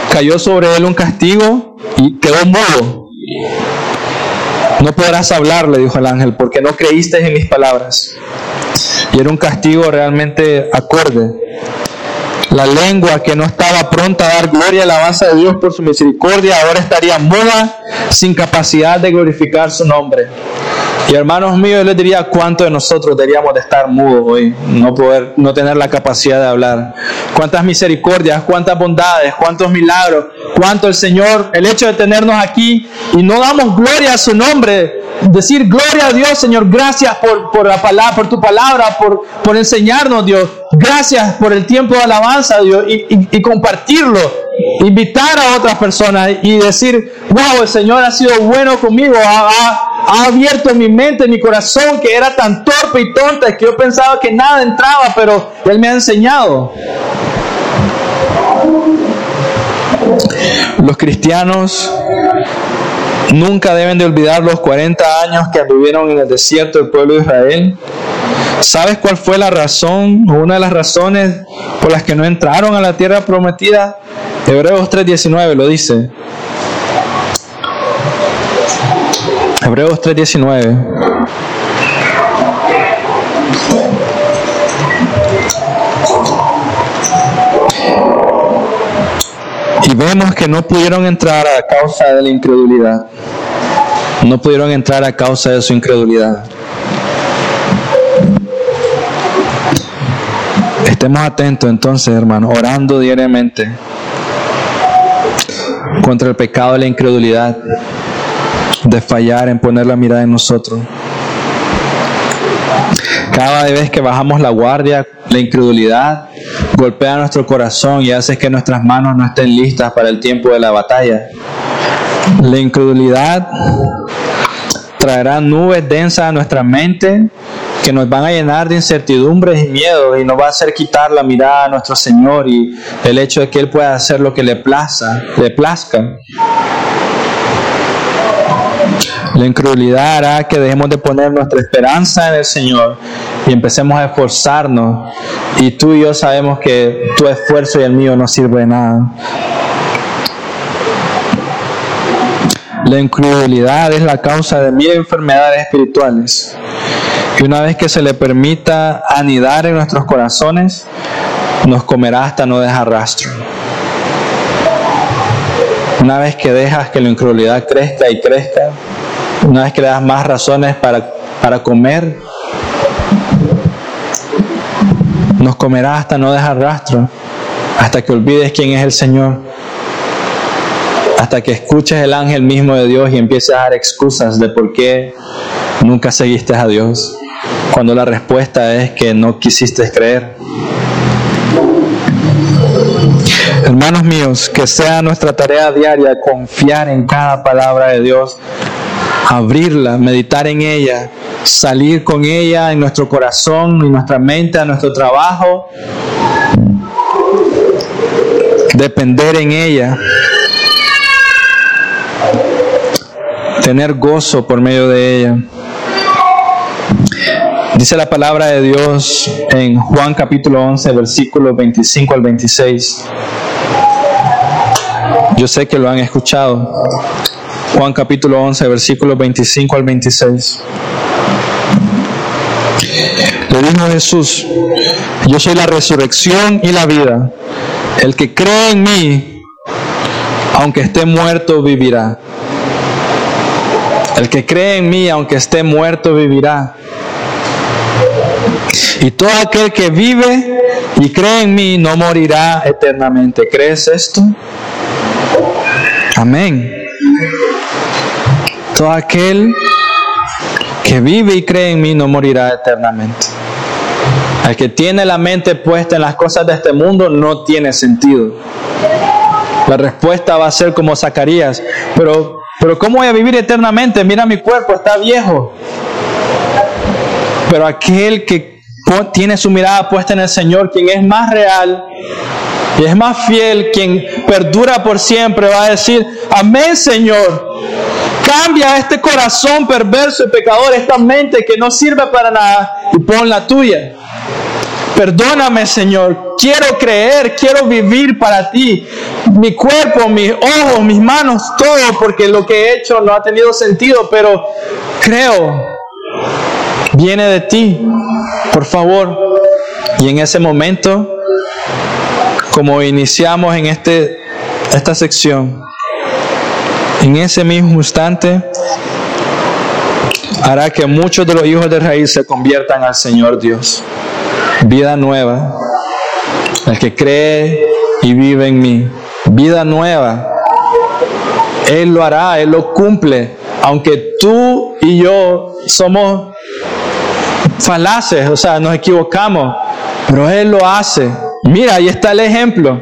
cayó sobre él un castigo y quedó mudo. No podrás hablar, le dijo el ángel, porque no creíste en mis palabras. Y era un castigo realmente acorde. La lengua que no estaba pronta a dar gloria y alabanza de Dios por su misericordia, ahora estaría muda, sin capacidad de glorificar su nombre. Y hermanos míos, yo les diría cuánto de nosotros deberíamos de estar mudos hoy, no poder, no tener la capacidad de hablar. Cuántas misericordias, cuántas bondades, cuántos milagros, cuánto el Señor, el hecho de tenernos aquí y no damos gloria a su nombre, decir gloria a Dios, Señor, gracias por, la palabra, por tu palabra, por, por enseñarnos, Dios. Gracias por el tiempo de alabanza, Dios, y, compartirlo, invitar a otras personas y decir, wow, el Señor ha sido bueno conmigo, ha, abierto mi mente, mi corazón, que era tan torpe y tonta que yo pensaba que nada entraba, pero Él me ha enseñado. Los cristianos nunca deben de olvidar los 40 años que vivieron en el desierto del pueblo de Israel. ¿Sabes cuál fue la razón una de las razones por las que no entraron a la tierra prometida? Hebreos 3:19 lo dice. Hebreos 3:19. Y vemos que no pudieron entrar a causa de la incredulidad. No pudieron entrar a causa de su incredulidad. Estemos atentos entonces, hermano, orando diariamente contra el pecado de la incredulidad de fallar en poner la mirada en nosotros. Cada vez que bajamos la guardia, la incredulidad golpea nuestro corazón y hace que nuestras manos no estén listas para el tiempo de la batalla. La incredulidad traerá nubes densas a nuestra mente que nos van a llenar de incertidumbres y miedo y nos va a hacer quitar la mirada a nuestro Señor y el hecho de que Él pueda hacer lo que le plaza, le plazca. La incredulidad hará que dejemos de poner nuestra esperanza en el Señor y empecemos a esforzarnos. Y tú y yo sabemos que tu esfuerzo y el mío no sirve de nada. La incredulidad es la causa de mil enfermedades espirituales. Y una vez que se le permita anidar en nuestros corazones, nos comerá hasta no dejar rastro. Una vez que dejas que la incredulidad crezca y crezca, una vez que le das más razones para, para comer, nos comerá hasta no dejar rastro, hasta que olvides quién es el Señor, hasta que escuches el ángel mismo de Dios y empieces a dar excusas de por qué nunca seguiste a Dios, cuando la respuesta es que no quisiste creer. Hermanos míos, que sea nuestra tarea diaria confiar en cada palabra de Dios abrirla, meditar en ella, salir con ella en nuestro corazón, y nuestra mente, a nuestro trabajo, depender en ella, tener gozo por medio de ella. Dice la palabra de Dios en Juan capítulo 11, versículos 25 al 26. Yo sé que lo han escuchado. Juan capítulo 11, versículos 25 al 26. Le dijo Jesús, yo soy la resurrección y la vida. El que cree en mí, aunque esté muerto, vivirá. El que cree en mí, aunque esté muerto, vivirá. Y todo aquel que vive y cree en mí no morirá eternamente. ¿Crees esto? Amén. Todo aquel que vive y cree en mí no morirá eternamente. El que tiene la mente puesta en las cosas de este mundo no tiene sentido. La respuesta va a ser como Zacarías, pero, pero ¿cómo voy a vivir eternamente? Mira mi cuerpo, está viejo. Pero aquel que tiene su mirada puesta en el Señor, quien es más real y es más fiel, quien perdura por siempre, va a decir, amén Señor. Cambia este corazón perverso y pecador, esta mente que no sirve para nada y pon la tuya. Perdóname, Señor. Quiero creer, quiero vivir para ti. Mi cuerpo, mis ojos, mis manos, todo, porque lo que he hecho no ha tenido sentido, pero creo. Viene de ti, por favor. Y en ese momento, como iniciamos en este, esta sección, en ese mismo instante, hará que muchos de los hijos de raíz se conviertan al Señor Dios vida nueva. El que cree y vive en mí, vida nueva. Él lo hará, Él lo cumple. Aunque tú y yo somos falaces, o sea, nos equivocamos, pero Él lo hace. Mira, ahí está el ejemplo.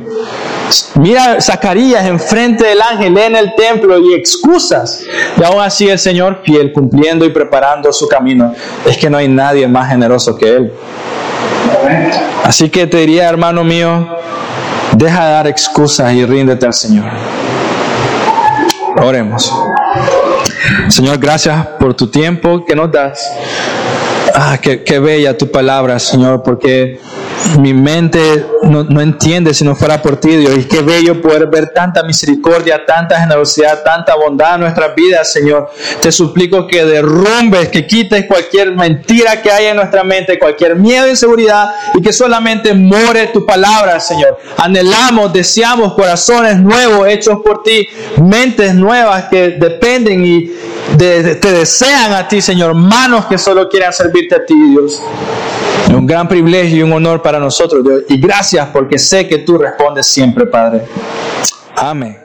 Mira Zacarías enfrente del ángel en el templo y excusas. Y aún así el Señor fiel, cumpliendo y preparando su camino. Es que no hay nadie más generoso que Él. Así que te diría, hermano mío, deja de dar excusas y ríndete al Señor. Oremos. Señor, gracias por tu tiempo que nos das. Ah, qué, qué bella tu palabra, Señor, porque mi mente no, no, entiende si no fuera por ti, Dios. Y qué bello poder ver tanta misericordia, tanta generosidad, tanta bondad en nuestras vidas, Señor. Te suplico que derrumbes, que quites cualquier mentira que haya en nuestra mente, cualquier miedo, inseguridad y que solamente more tu palabra, Señor. Anhelamos, deseamos corazones nuevos hechos por ti, mentes nuevas que dependen y te desean a ti, Señor. Manos que solo quieran servirte a ti, Dios. Un gran privilegio y un honor para nosotros, Dios. Y gracias porque sé que tú respondes siempre, Padre. Amén.